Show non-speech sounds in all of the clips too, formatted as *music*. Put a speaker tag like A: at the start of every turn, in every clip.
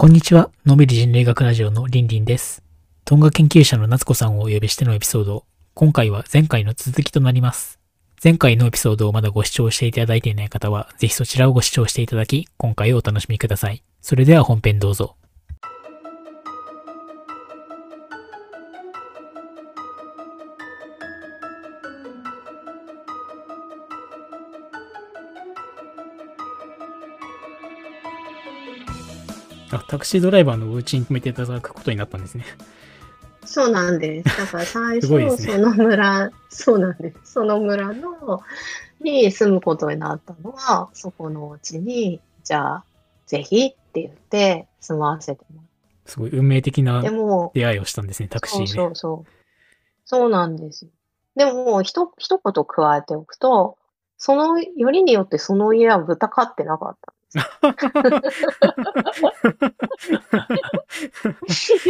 A: こんにちは。のびり人類学ラジオのりんりんです。トンガ研究者の夏子さんをお呼びしてのエピソード。今回は前回の続きとなります。前回のエピソードをまだご視聴していただいていない方は、ぜひそちらをご視聴していただき、今回をお楽しみください。それでは本編どうぞ。あ、タクシードライバーのお家に止めていただくことになったんですね。
B: そうなんです。だから最初、
A: ね
B: その村、そうなんです。その村の、に住むことになったのは、そこのお家に、じゃあ、ぜひって言って住まわせても
A: すごい運命的な出会いをしたんですね、タクシーで。
B: そうそうそう。そうなんですよ。でも、ひと、一言加えておくと、その、よりによってその家は豚飼ってなかった。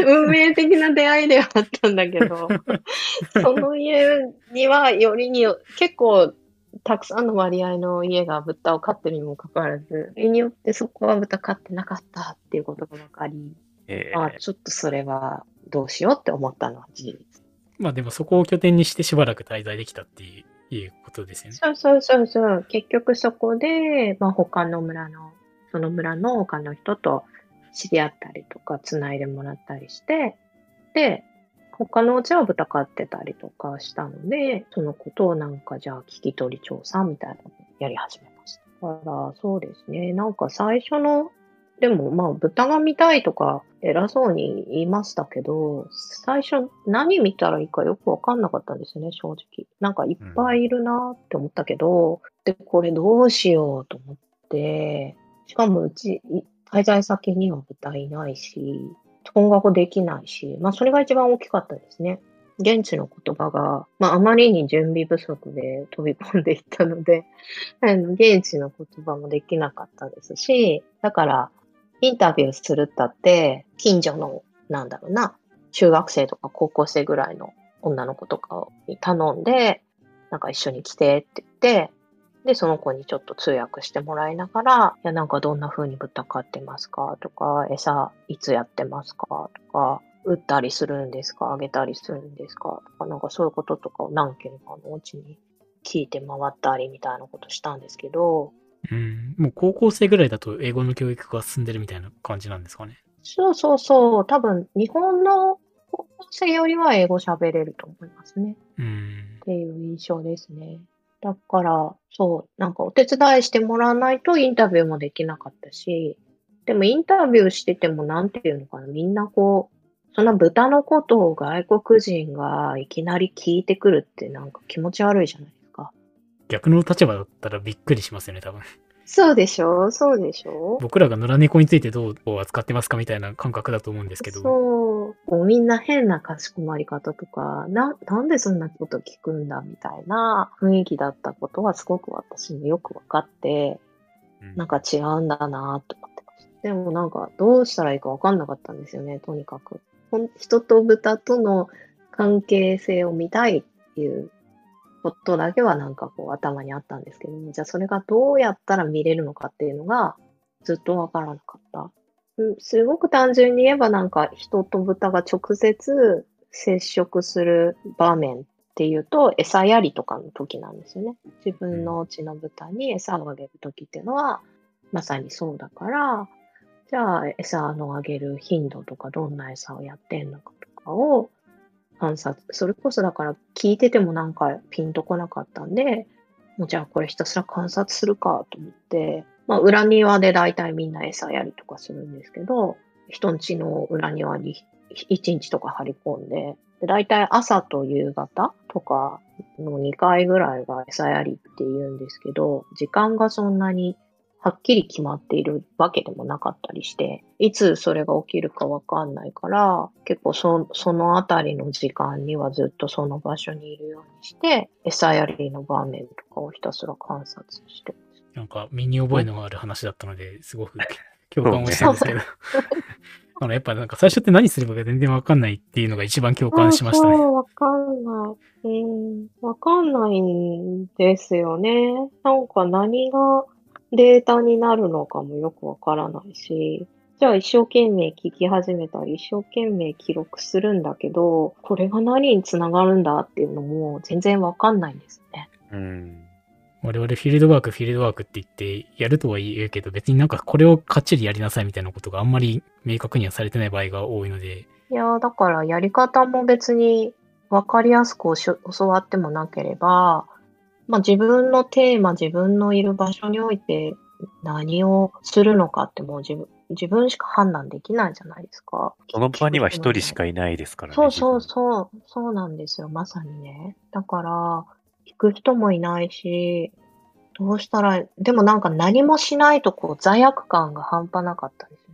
B: 運命的な出会いではあったんだけど、*laughs* その家にはよりによ、結構たくさんの割合の家が豚を飼ってるにもかかわらず、よりによってそこは豚飼ってなかったっていうことが分かり、
A: え
B: あちょっとそれはどうしようって思ったのは事実。
A: まあでもそこを拠点にしてしばらく滞在できたっていういうことですよね。
B: そうそうそうそう。結局そこで、まあ、他の村の、その村の他の人と知り合ったりとか、つないでもらったりして、で、他のうちは豚飼ってたりとかしたので、そのことをなんかじゃあ聞き取り調査みたいなのをやり始めました。だから、そうですね。なんか最初の、でもまあ豚が見たいとか偉そうに言いましたけど、最初何見たらいいかよくわかんなかったんですよね、正直。なんかいっぱいいるなって思ったけど、で、これどうしようと思って、しかもうち、滞在先には豚いないし、本学できないし、まあそれが一番大きかったですね。現地の言葉が、まああまりに準備不足で飛び込んでいったので、*laughs* 現地の言葉もできなかったですし、だからインタビューするったって、近所の、なんだろうな、中学生とか高校生ぐらいの女の子とかに頼んで、なんか一緒に来てって言って、で、その子にちょっと通訳してもらいながら、いや、なんかどんな風に豚飼ってますかとか、餌いつやってますかとか、売ったりするんですかあげたりするんですかとか、なんかそういうこととかを何件かのうちに聞いて回ったりみたいなことしたんですけど、
A: うん。もう高校生ぐらいだと英語の教育が進んでるみたいな感じなんですかね。
B: そうそうそう、多分日本の高校生よりは英語喋れると思いますね。
A: うん
B: っ。ていう印象ですね。だから、そう、なんかお手伝いしてもらわないとインタビューもできなかったし、でもインタビューしててもなんていうのかな、みんなこう、そんな豚のことを外国人がいきなり聞いてくるってなんか気持ち悪いじゃない。
A: 逆の立場だったらびっくりしますよね、多分。
B: そうでしょ？そうでしょ？
A: 僕らが野良猫についてどう扱ってますかみたいな感覚だと思うんですけど。
B: そう。みんな変なかしこまり方とか、な、なんでそんなこと聞くんだみたいな雰囲気だったことはすごく私もよくわかって、
A: うん
B: なんか違うんだなと思ってました。でもなんかどうしたらいいかわかんなかったんですよね、とにかく。人と豚との関係性を見たいっていうことだけはなんかこう頭にあったんですけども、じゃあそれがどうやったら見れるのかっていうのがずっとわからなかった。すごく単純に言えばなんか人と豚が直接接触する場面っていうと餌やりとかの時なんですよね。自分のうちの豚に餌をあげる時っていうのはまさにそうだから、じゃあ餌のあげる頻度とかどんな餌をやってんのかとかを観察、それこそだから聞いててもなんかピンとこなかったんで、もうじゃあこれひたすら観察するかと思って、まあ裏庭で大体みんな餌やりとかするんですけど、人ん家の裏庭に1日とか張り込んで、で大体朝と夕方とかの2回ぐらいが餌やりって言うんですけど、時間がそんなにはっきり決まっているわけでもなかったりして、いつそれが起きるかわかんないから、結構そそのあたりの時間にはずっとその場所にいるようにして、餌やりの場面とかをひたすら観察してます。
A: なんか身に覚えのがある話だったので、すごく *laughs* 共感をしたんですけど。あの、やっぱなんか最初って何すればいいか全然わかんないっていうのが一番共感しましたね。
B: わかんない。うん、わかんないんですよね。なんか何がデータになるのかもよくわからないし、じゃあ一生懸命聞き始めたり、一生懸命記録するんだけど、これが何につながるんだっていうのも全然わかんないんですね。
C: うん。
A: 我々フィールドワーク、フィールドワークって言って、やるとは言うけど、別になんかこれをかっちりやりなさいみたいなことがあんまり明確にはされてない場合が多いので、
B: いやーだからやり方も別にわかりやすく教わってもなければ、まあ自分のテーマ、自分のいる場所において何をするのかってもう自分自分しか判断できないじゃないですか。
C: その場には一人しかいないですからね。
B: そうそう
C: 自
B: そう、そうなんですよ、まさにね。だから、行く人もいないし、どうしたら、でもなんか何もしないとこう罪悪感が半端なかったんです。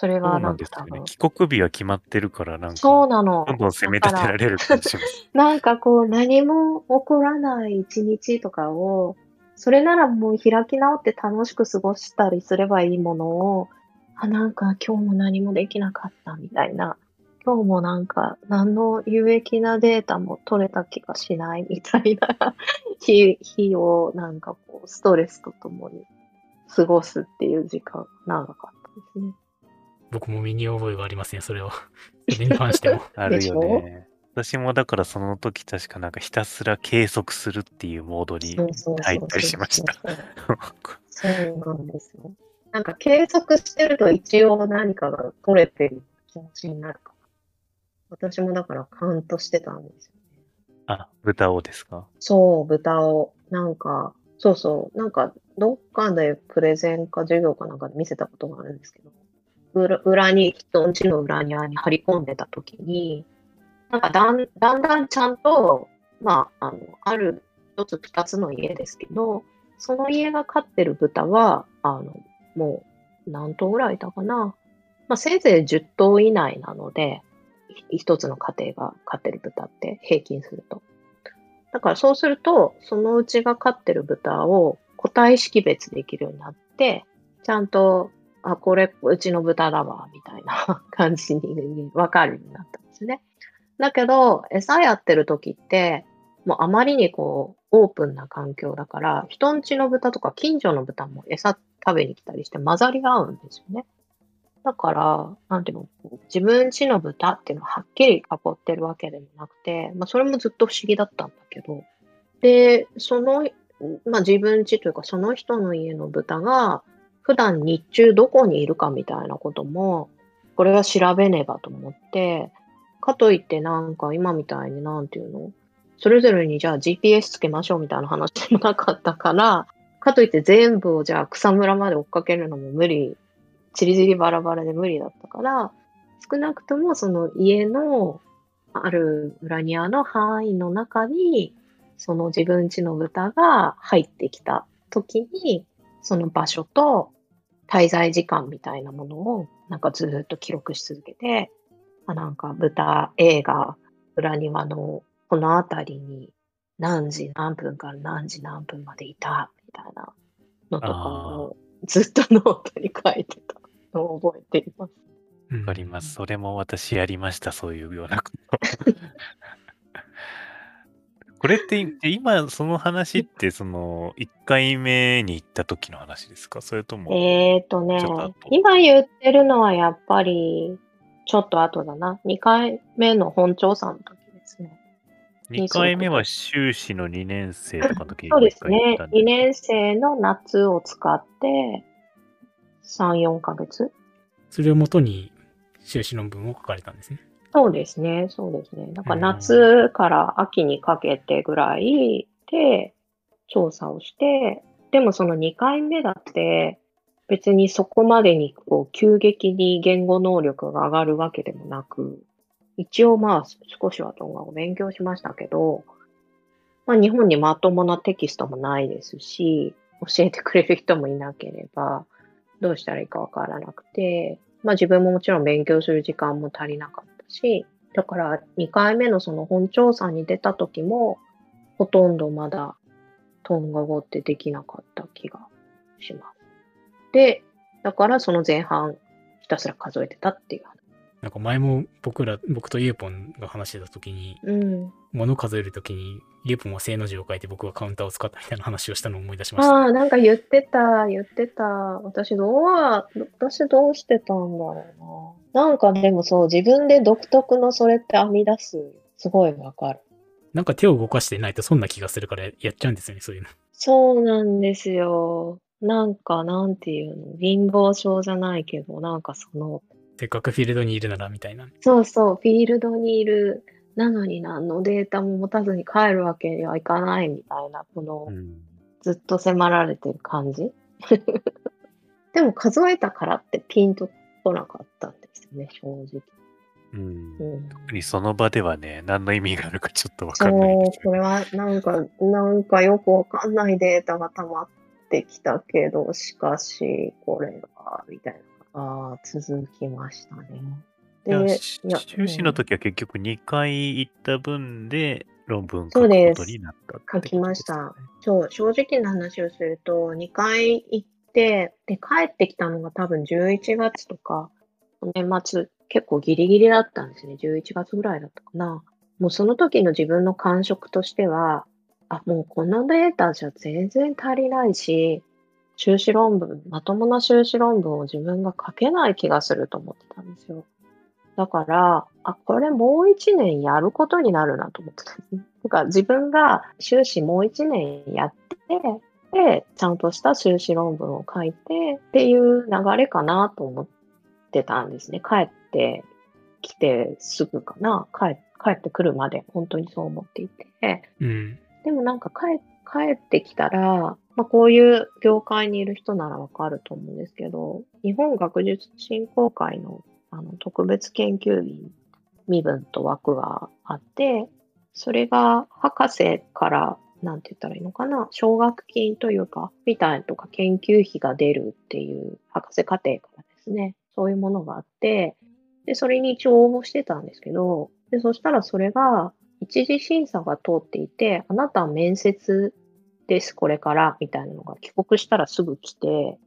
B: それが
C: うなん
B: か多分。。
C: ですよね帰国日は決まってるから、なんか、
B: そうなの。
C: どんどん責め立てられる感じします。*laughs*
B: なんかこう何も起こらない一日とかを、それならもう開き直って楽しく過ごしたりすればいいものを、あ、なんか今日も何もできなかったみたいな。今日もなんか何の有益なデータも取れた気がしないみたいな *laughs* 日日をなんかこうストレスとともに過ごすっていう時間が長かったですね。
A: 僕も身に覚えがありますね、それは。それに関しても。*laughs*
C: あるよね。私もだからその時確かなんかひたすら計測するっていうモードに入ったりしました。
B: そうなんですよ。なんか計測してると一応何かが取れてる気持ちになるかな。私もだからカウントしてたんですよね。
C: あ、豚をですか？
B: そう、豚を。なんか、そうそう、なんかどっかでプレゼンか授業かなんかで見せたことがあるんですけど、裏に、人んちの裏庭に張り込んでた時に、なんかだんだんだんちゃんと、まあ、あの、ある一つ二つの家ですけど、その家が飼ってる豚は、あの、もう何頭ぐらいいたかな？まあ、せいぜい10頭以内なので、い一つの家庭が飼ってる豚って平均すると。だからそうすると、そのうちが飼ってる豚を個体識別できるようになって、ちゃんと、あ、これ、うちの豚だわ、みたいな *laughs* 感じにわかるようになったんですね。だけど、餌やってる時って、もうあまりにこう、オープンな環境だから、人んちの豚とか近所の豚も餌食べに来たりして混ざり合うんですよね。だから、なんていうの、自分ちの豚っていうのははっきり囲ってるわけでもなくて、まあそれもずっと不思議だったんだけど、で、その、まあ自分ちというかその人の家の豚が、普段日中どこにいるかみたいなことも、これは調べねばと思って、かといってなんか今みたいになんていうの？それぞれにじゃあ GPS つけましょうみたいな話もなかったから、かといって全部をじゃあ草むらまで追っかけるのも無理、ちりぢりバラバラで無理だったから、少なくともその家のある裏庭の範囲の中に、その自分家の豚が入ってきた時に、その場所と滞在時間みたいなものをなんかずーっと記録し続けて、あなんか豚 A が裏庭のこの辺りに何時何分から何時何分までいたみたいなのとかをずっとノートに書いてたのを覚えています。
A: わ
C: わかります。。それも私やりました、そういうようなこと。*laughs* これって、今、その話って、その、1回目に行った時の話ですか？それとも、
B: えーとね
C: ちょっと後、
B: 今言ってるのはやっぱりちょっと後だな。2回目の本調査の時ですね。
C: 2回目は修士の2年生とかの時に
B: そうですね
C: たん。で
B: 2年生の夏を使って3、4ヶ月
A: それをもとに修士論文を書かれたんですね。
B: そうですね、そうですね。だから
A: うん。
B: 夏から秋にかけてぐらいで調査をして、でもその2回目だって別にそこまでにこう急激に言語能力が上がるわけでもなく、一応まあ少しは動画を勉強しましたけど、まあ日本にまともなテキストもないですし、教えてくれる人もいなければ、どうしたらいいかわからなくて、まあ自分ももちろん勉強する時間も足りなかったし、だから2回目のその本調査に出た時も、ほとんどまだトンガ語ってできなかった気がします。で、だからその前半ひたすら数えてたっていう話。
A: なんか前も僕ら、僕とゆうぽんが話してた時に、
B: うん。
A: 物数える時に、ゆうぽんは正の字を書いて僕はカウンターを使ったみたいな話をしたのを思い出しました。
B: ああ、なんか言ってた、言ってた。私どうは、私どうしてたんだろうな。なんかでもそう、自分で独特のそれって編み出す。すごいわかる。
A: なんか手を動かしてないとそんな気がするからやっちゃうんですよね、そういうの。
B: そうなんですよ。なんか、なんていうの、貧乏症じゃないけど、なんかその、
A: せっかくフィールドにいるならみたいな。
B: そうそう、フィールドにいる、なのに何のデータも持たずに帰るわけにはいかないみたいな、この
C: う、ん。
B: ずっと迫られてる感じ。*laughs* でも数えたからってピンとこなかったんですよね、正直。
C: うん
B: うん、
C: 特にその場ではね、何の意味があるかちょっとわ
B: そ
C: かんないです
B: う、これはなんか、なんかよくわかんないデータが溜まってきたけど、しかし、これは、みたいな、ああ、続きましたね。で、
C: 修士の時は結局2回行った分で論文書くことになったって
B: 書きましたそう、正直な話をすると、2回行って、で、帰ってきたのが多分11月とか、年末、結構ギリギリだったんですね。11月ぐらいだったかな。もうその時の自分の感触としては、あ、もうこのデータじゃ全然足りないし、修士論文、まともな修士論文を自分が書けない気がすると思ってたんですよ。だから、あ、これもう一年やることになるなと思ってたんですね。てか、自分が修士もう一年やって、で、ちゃんとした修士論文を書いてっていう流れかなと思ってたんですね。帰ってきてすぐかな。帰帰ってくるまで本当にそう思っていて。
A: うん。
B: でもなんか帰帰ってきたら、まあ、こういう業界にいる人ならわかると思うんですけど、日本学術振興会のあの特別研究員身分と枠があって、それが博士から、なんて言ったらいいのかな、奨学金というか、みたいなとか研究費が出るっていう博士課程からですね、そういうものがあって、で、それに一応応募してたんですけど、で、そしたらそれが一次審査が通っていて、あなたは面接です、これから、みたいなのが帰国したらすぐ来て、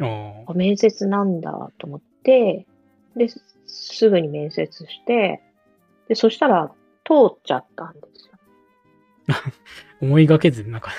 A: あ
B: 面接なんだと思って、で、すすぐに面接して、で、そしたら通っちゃったんですよ。*laughs*
A: 思いがけず、なんか、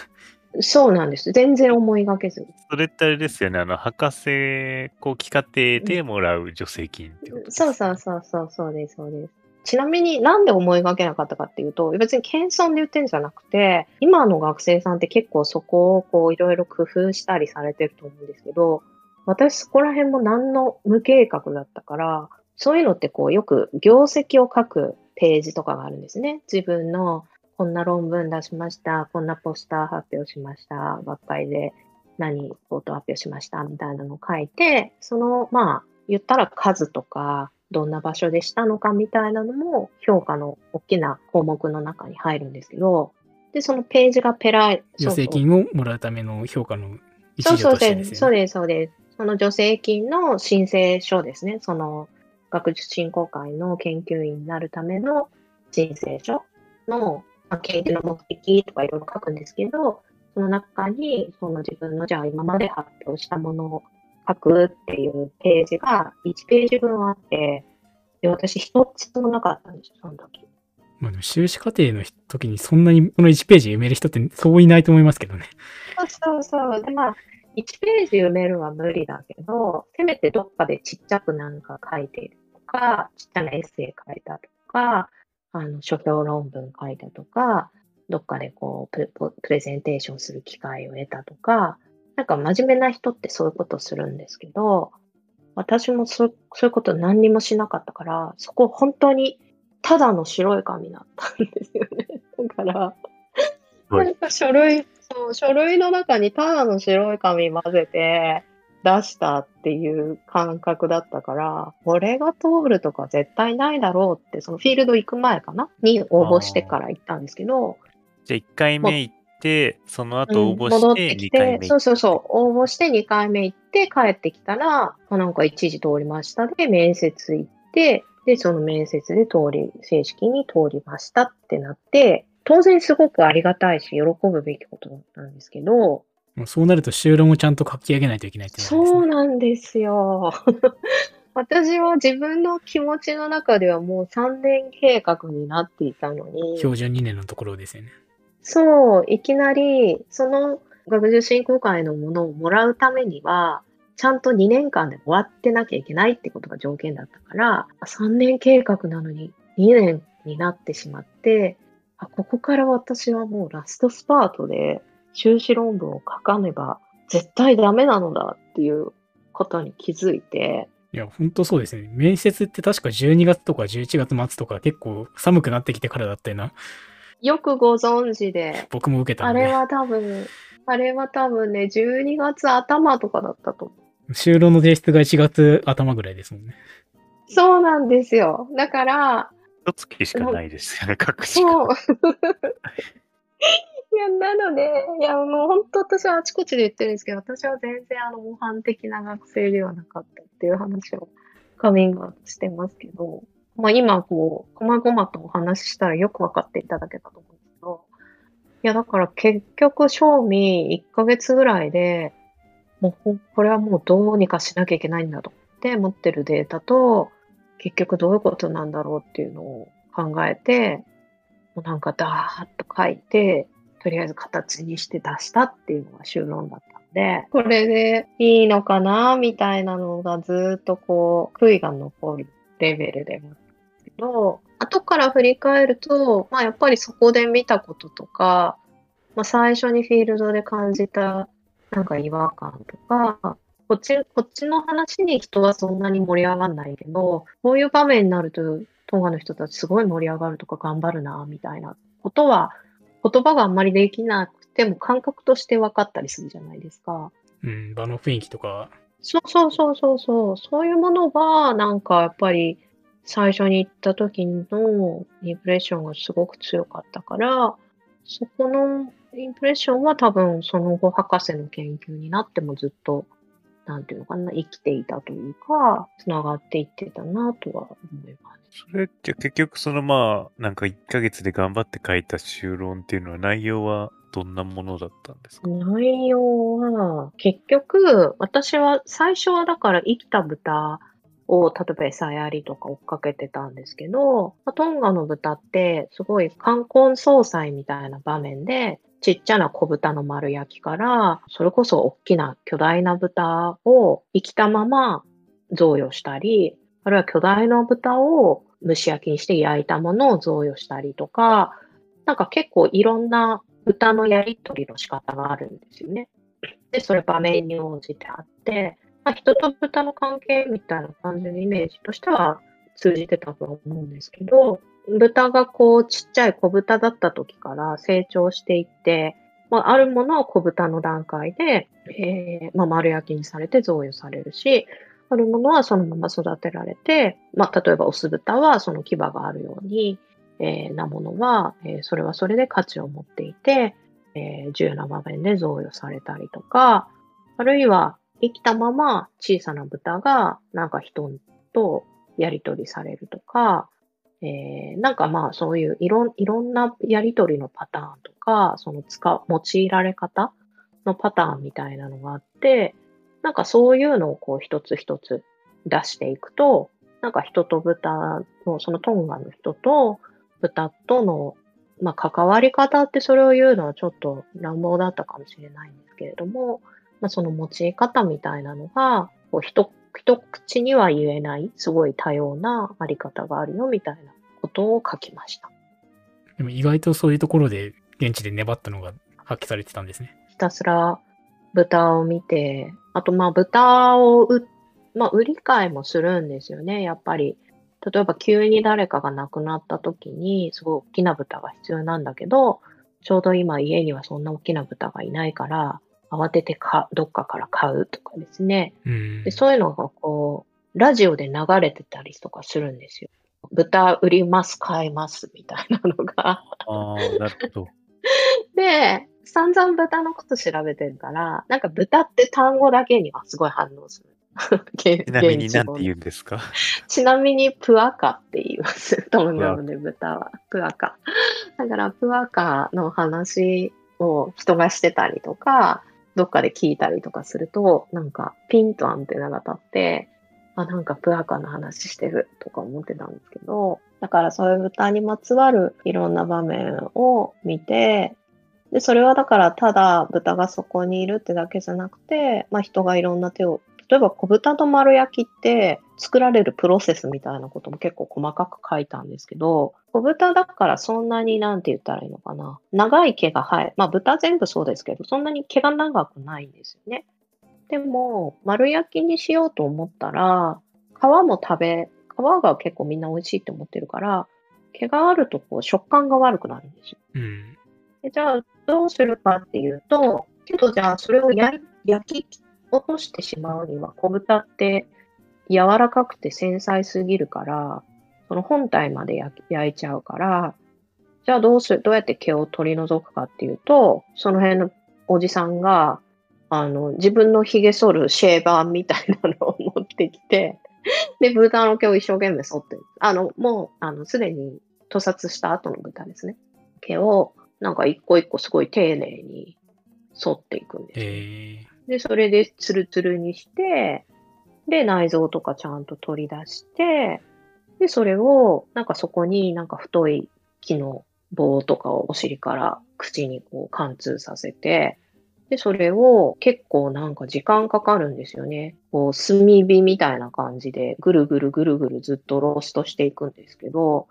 B: そうなんです。全然思いがけずに。
C: それってあれですよね、あの、博士後期課程でもらう助成金ってことです、
B: そうそうそうそう、そうです、そうです。ちなみになんで思いがけなかったかっていうと、別に謙遜で言ってんじゃなくて、今の学生さんって結構そこをこういろいろ工夫したりされてると思うんですけど、私そこら辺も何の無計画だったから、そういうのってこうよく業績を書くページとかがあるんですね。自分のこんな論文出しました、こんなポスター発表しました、学会で何ポート発表しましたみたいなのを書いて、そのまあ言ったら数とか、どんな場所でしたのかみたいなのも評価の大きな項目の中に入るんですけど、で、そのページがペライ、
A: 助成金をもらうための評価の一
B: そうそう
A: 助として
B: で、
A: ですね。
B: そうです、そうです。その助成金の申請書ですね。その学術振興会の研究員になるための申請書の、まあ、研究の目的とかいろいろ書くんですけど、その中に、その自分のじゃあ今まで発表したものを書くっていうページが1ページ分あって、で、私一つもなかったんですよ、その時。
A: まあでも修士課程の時にそんなにこの1ページ読める人ってそういないと思いますけどね。
B: そうそうそう。で、まあ、1ページ読めるは無理だけど、せめてどっかでちっちゃくなんか書いているとか、ちっちゃなエッセイ書いたとか、あの、書評論文書いたとか、どっかでこうプレゼンテーションする機会を得たとか、なんか真面目な人ってそういうことするんですけど、私もそうそういうこと何にもしなかったから、そこ本当にただの白い紙だったんですよね。*laughs* だから、
C: はい。
B: なんか書類、そう、書類の中にただの白い紙混ぜて出したっていう感覚だったから、これが通るとか絶対ないだろうって、そのフィールド行く前かな？に応募してから行ったんですけど、
C: じゃあ1回目行って、その後応募して2
B: てきて、
C: 回目
B: そうそうそう、応募して2回目行って帰ってきたら、まあなんか一時通りましたで、面接行って、で、その面接で通り、正式に通りましたってなって、当然すごくありがたいし、喜ぶべきことだったんですけど、
A: もうそうなると修論をちゃんと書き上げないといけないってですね。
B: そうなんですよ。*laughs* 私は自分の気持ちの中ではもう3年計画になっていたのに、
A: 標準2年のところですよね。
B: そう、いきなり、その学術振興会のものをもらうためには、ちゃんと2年間で終わってなきゃいけないってことが条件だったから、3年計画なのに2年になってしまって、あここから私はもうラストスパートで修士論文を書かねば絶対ダメなのだっていうことに気づいて、
A: いや、ほんとそうですね。面接って確か12月とか11月末とか結構寒くなってきてからだったよな。
B: よくご存知で、
A: 僕も受けたんで。
B: あれは多分、あれは多分ね、12月頭とかだったと思う。
A: 就労の提出が1月頭ぐらいですもんね。
B: そうなんですよ。だから、
C: 一月しかないですよね、各時
B: そう
C: 間。*laughs*
B: いや、なので、いや、もう本当私はあちこちで言ってるんですけど、私は全然あの模範的な学生ではなかったっていう話をカミングアウトしてますけど、まあ今こう、こまごまとお話ししたらよくわかっていただけたと思うんですけど、いや、だから結局、賞味1ヶ月ぐらいで、もうこれはもうどうにかしなきゃいけないんだと思って持ってるデータと、結局どういうことなんだろうっていうのを考えて、もうなんかダーッと書いて、とりあえず形にして出したっていうのが修論だったんで、これでいいのかなみたいなのがずっとこう、悔いが残るレベルでもど、後から振り返ると、まあやっぱりそこで見たこととか、まあ最初にフィールドで感じたなんか違和感とか、こっち、こっちの話に人はそんなに盛り上がんないけど、こういう場面になると、トンガの人たちすごい盛り上がるとか頑張るな、みたいなことは、言葉があんまりできなくても感覚として分かったりするじゃないですか。
A: うん、場の雰囲気とか、
B: そうそうそうそうそう。そういうものは、なんかやっぱり最初に行った時のインプレッションがすごく強かったから、そこのインプレッションは多分その後博士の研究になってもずっと、なんていうのかな、生きていたというか、つながっていってたなとは思います。
C: それって結局そのまあ、なんか1ヶ月で頑張って書いた修論っていうのは内容はどんなものだったんですか？
B: 内容は、結局、私は最初はだから生きた豚を、例えば餌やりとか追っかけてたんですけど、まあトンガの豚ってすごい冠婚葬祭みたいな場面で、ちっちゃな小豚の丸焼きから、それこそ大きな巨大な豚を生きたまま贈与したり、あるいは巨大な豚を蒸し焼きにして焼いたものを贈与したりとか、なんか結構いろんな豚のやり取りの仕方があるんですよね。で、それ場面に応じてあって、まあ、人と豚の関係みたいな感じのイメージとしては通じてたとは思うんですけど、豚がこうちっちゃい小豚だった時から成長していって、まあ、あるものは小豚の段階で、えーまあ、丸焼きにされて贈与されるし、あるものはそのまま育てられて、まあ、例えばオス豚はその牙があるように、えーなものは、えーそれはそれで価値を持っていて、えー重要な場面で贈与されたりとか、あるいは生きたまま小さな豚がなんか人とやり取りされるとか、えーなんかまあそういういろんいろんなやり取りのパターンとか、その使う、用いられ方のパターンみたいなのがあって、なんかそういうのをこう一つ一つ出していくと、なんか人と豚の、そのトンガの人と豚との、まあ、関わり方ってそれを言うのはちょっと乱暴だったかもしれないんですけれども、まあ、その用い方みたいなのが、こう一一口には言えない、すごい多様なあり方があるよみたいなことを書きました。
A: でも意外とそういうところで現地で粘ったのが発揮されてたんですね。
B: ひたすら豚を見て、あとまあ豚を売、まあ売り買いもするんですよね、やっぱり。例えば急に誰かが亡くなった時に、すごい大きな豚が必要なんだけど、ちょうど今家にはそんな大きな豚がいないから、慌ててかどっかから買うとかですね。
A: うん
B: で。そういうのがこう、ラジオで流れてたりとかするんですよ。豚売ります、買います、みたいなのが。
C: ああ、なるほど。*laughs*
B: で、散々豚のこと調べてるから、なんか豚って単語だけにはすごい反応する。*laughs* ち
C: ちなみに何て言うんですか？
B: ちなみにプアカって言います。トンガ語で豚は。プアカ。だからプアカの話を人がしてたりとか、どっかで聞いたりとかすると、なんかピンとアンテナが立って、あ、なんかプアカの話してるとか思ってたんですけど、だからそういう豚にまつわるいろんな場面を見て、で、それはだからただ豚がそこにいるってだけじゃなくて、まあ人がいろんな手を、例えば小豚の丸焼きって作られるプロセスみたいなことも結構細かく書いたんですけど、小豚だからそんなになんて言ったらいいのかな。長い毛が生え、まあ豚全部そうですけど、そんなに毛が長くないんですよね。でも、丸焼きにしようと思ったら、皮も食べ、皮が結構みんな美味しいって思ってるから、毛があるとこう食感が悪くなるんですよ。
A: うん。
B: でじゃあ、どうするかっていうと、けどじゃあ、それを焼き落としてしまうには、小豚って柔らかくて繊細すぎるから、その本体まで焼いちゃうから、じゃあどうする、どうやって毛を取り除くかっていうと、その辺のおじさんが、あの、自分の髭剃るシェーバーみたいなのを持ってきて、で、豚の毛を一生懸命剃って。あの、もう、あの、すでに屠殺した後の豚ですね。毛を、なんか一個一個すごい丁寧に剃っていくんですよ。
A: え
B: で、それでツルツルにして、で、内臓とかちゃんと取り出して、で、それを、なんかそこになんか太い木の棒とかをお尻から口にこう貫通させて、で、それを結構なんか時間かかるんですよね。こう、炭火みたいな感じで、ぐるぐるぐるぐるずっとローストしていくんですけど、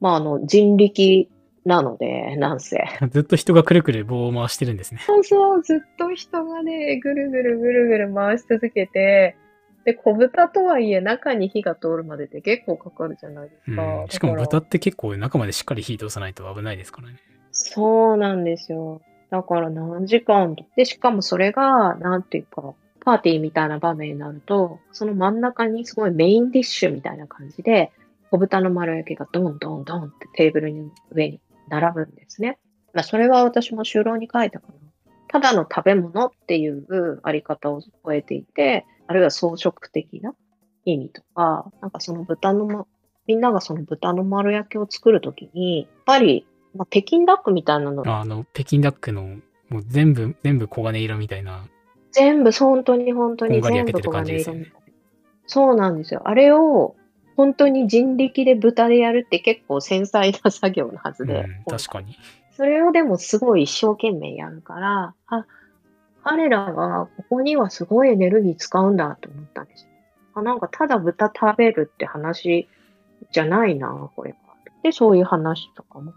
B: まあ、あの、人力なので、なんせ。
A: ー、*laughs* ずっと人がくるくる棒を回してるんですね。
B: そうそう、ずっと人がね、ぐるぐるぐるぐる回し続けて、で、小豚とはいえ中に火が通るまでって結構かかるじゃないですか。
A: うん。しかも豚って結構中までしっかり火通さないと危ないですからね。
B: そうなんですよ。だから何時間と。で、しかもそれが、なんていうか、パーティーみたいな場面になると、その真ん中にすごいメインディッシュみたいな感じで、小豚の丸焼きがドンドンドンってテーブルの上に並ぶんですね。まあ、それは私も就労に書いたかな。ただの食べ物っていうあり方を超えていて、あるいは装飾的な意味とか、なんかその豚のま、みんながその豚の丸焼きを作るときに、やっぱり、まあ、北京ダックみたいなの
A: あの、北京ダックの、もう全部、全部黄金色みたいな。
B: 全部、本当に本当に全部黄金色みたいな。そうなんですよ。あれを、本当に人力で豚でやるって結構繊細な作業のはずで。
A: うん、確かに。
B: それをでもすごい一生懸命やるから、あ、彼らはここにはすごいエネルギー使うんだと思ったんですよ。あ、なんかただ豚食べるって話じゃないな、これは。で、そういう話とかも。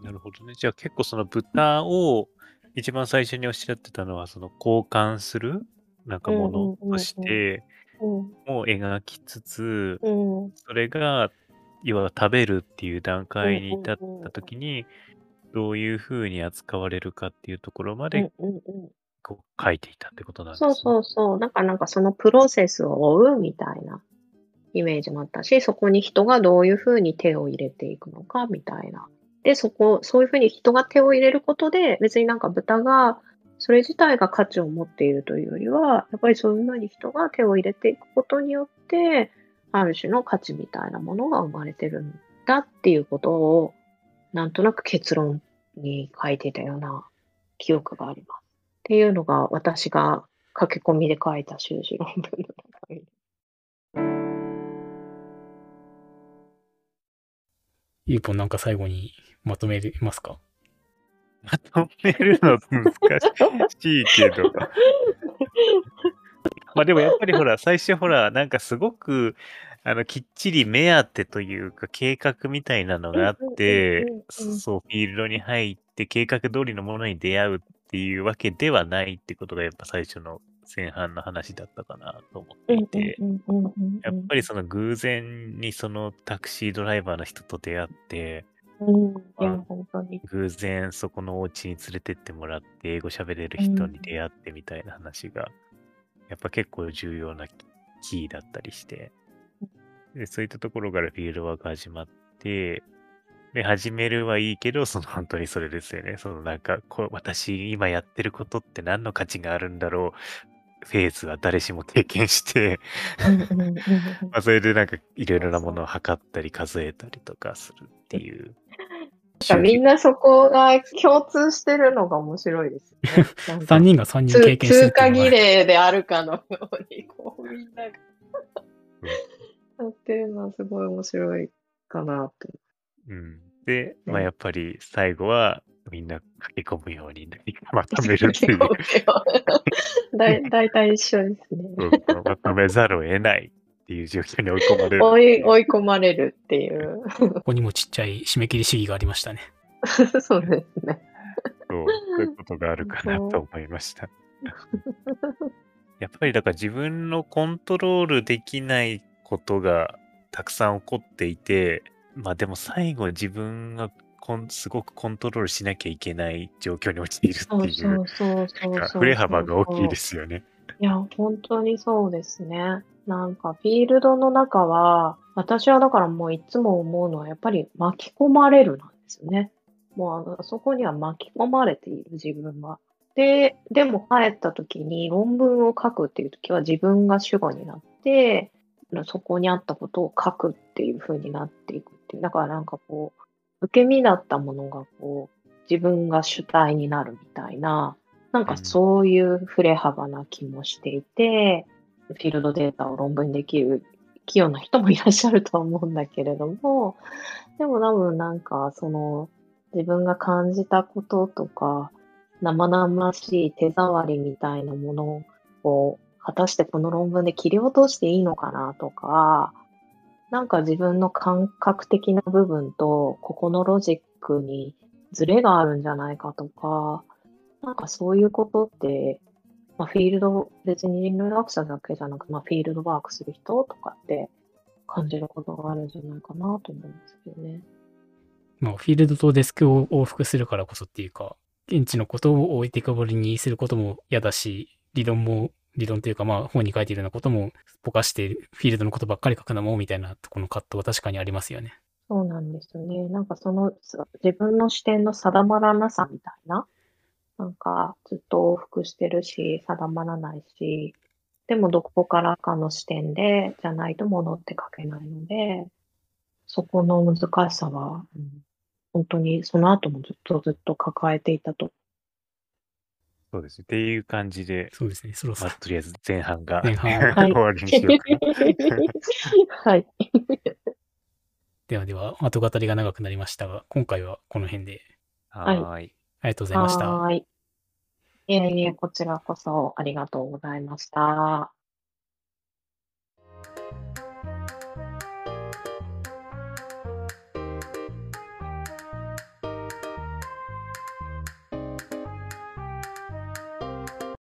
C: うんなるほどね。じゃあ結構その豚を一番最初におっしゃってたのは、その交換するなんかも
B: うんうんうんうん
C: のとして
B: うん、
C: も描きつつ、
B: うん、
C: それが、要は食べるっていう段階に至った時に、どういうふうに扱われるかっていうところま
B: うん
C: で、
B: うんうん。
C: こう書いていたってことなんです
B: そう
C: ね。
B: そうそう。なんかなんかそのプロセスを追うみたいなイメージもあったし、そこに人がどういうふうに手を入れていくのかみたいな。で、そこ、そういうふうに人が手を入れることで、別になんか豚が、それ自体が価値を持っているというよりは、やっぱりそういうふうに人が手を入れていくことによって、ある種の価値みたいなものが生まれてるんだっていうことを、なんとなく結論に書いていたような記憶があります。っていうのが私が駆け込みで書いた修士論文の中身。
A: ゆうぽんなんか最後にまとめますか？
C: まとめるの難しいけど。*laughs* まあでもやっぱりほら、最初ほら、なんかすごく、あの、きっちり目当てというか、計画みたいなのがあってそう、フィールドに入って、計画通りのものに出会うっていうわけではないってことが、やっぱ最初の前半の話だったかなと思っていて、やっぱりその偶然にそのタクシードライバーの人と出会って、
B: うん、いや
C: うん、
B: 本当に。
C: 偶然そこのお家に連れてってもらって、英語喋れる人に出会ってみたいな話が、やっぱ結構重要なキーだったりして、でそういったところからフィールドワーク始まって、で、始めるはいいけど、その本当にそれですよね。そのなんか、こう私今やってることって何の価値があるんだろう、フェーズは誰しも経験して、
B: うんうんうんうん *laughs*
C: まあ、それでなんかいろいろなものを測ったり数えたりとかするっていう。
B: なんかみんなそこが共通してるのが面白いですね。*laughs* なんか
A: 3人が3人
B: 通
A: 経験してる
B: 通過儀礼であるかのように、こうみんなが。ってるのはすごい面白いかなと。
C: うん。で、まあ
B: ね
C: やっぱり最後はみんな駆け込むようにまとめるっていう、*laughs*
B: だ体一緒ですね。
C: まとめざるを得ないっていう状況に追い込まれる。
B: 追い追い込まれるっていう。
A: ここにもちっちゃい締め切り主義がありましたね。*laughs*
B: そうですね。
C: そうそういうことがあるかなと思いました。やっぱりだから自分のコントロールできないことがたくさん起こっていて、まあでも最後自分がコンすごくコントロールしなきゃいけない状況に陥るってい
B: そううそうそう
C: なんか
B: そう。
C: 振れ幅が大きいですよね。
B: いや、本当にそうですね。なんか、フィールドの中は、私はだからもういつも思うのは、やっぱり巻き込まれるなんですよね。もうあの、そこには巻き込まれている自分は。で、でも帰った時に論文を書くっていう時は自分が主語になって、そこにあったことを書くっていう風になっていくっていう。だからなんかこう、受け身だったものがこう、自分が主体になるみたいな、なんかそういう振れ幅な気もしていて、フィールドデータを論文にできる器用な人もいらっしゃるとは思うんだけれども、でも多分なんかその自分が感じたこととか、生々しい手触りみたいなものを果たしてこの論文で切り落としていいのかなとか、なんか自分の感覚的な部分とここのロジックにズレがあるんじゃないかとか、なんかそういうことって、まあ、フィールド、別に人類学者だけじゃなく、まあ、フィールドワークする人とかって感じることがあるんじゃないかなと思うんですけどね。
A: まあ、フィールドとデスクを往復するからこそっていうか、現地のことを置いてかぼりにすることも嫌だし、理論も、理論というかまあ本に書いているようなこともぼかしてフィールドのことばっかり書くのもみたいなところの葛藤は確かにありますよね。
B: そうなんですよね。なんかそのさ自分の視点の定まらなさみたいな、なんかずっと往復してるし、定まらないし、でもどこからかの視点でじゃないとものって書けないので、そこの難しさは、うん本当にその後もずっとずっと抱えていたと。
C: そうですね。っていう感じで、
A: そうですね、そろそろ
C: まあ、。とりあえず前半が
A: 前半 *laughs*
B: はい
C: 終わりにしようかな。*laughs*
B: はい。
A: ではでは、後語りが長くなりましたが、今回はこの辺で
B: はい。
A: ありがとうございました。
B: はい。いえいえ、こちらこそありがとうございました。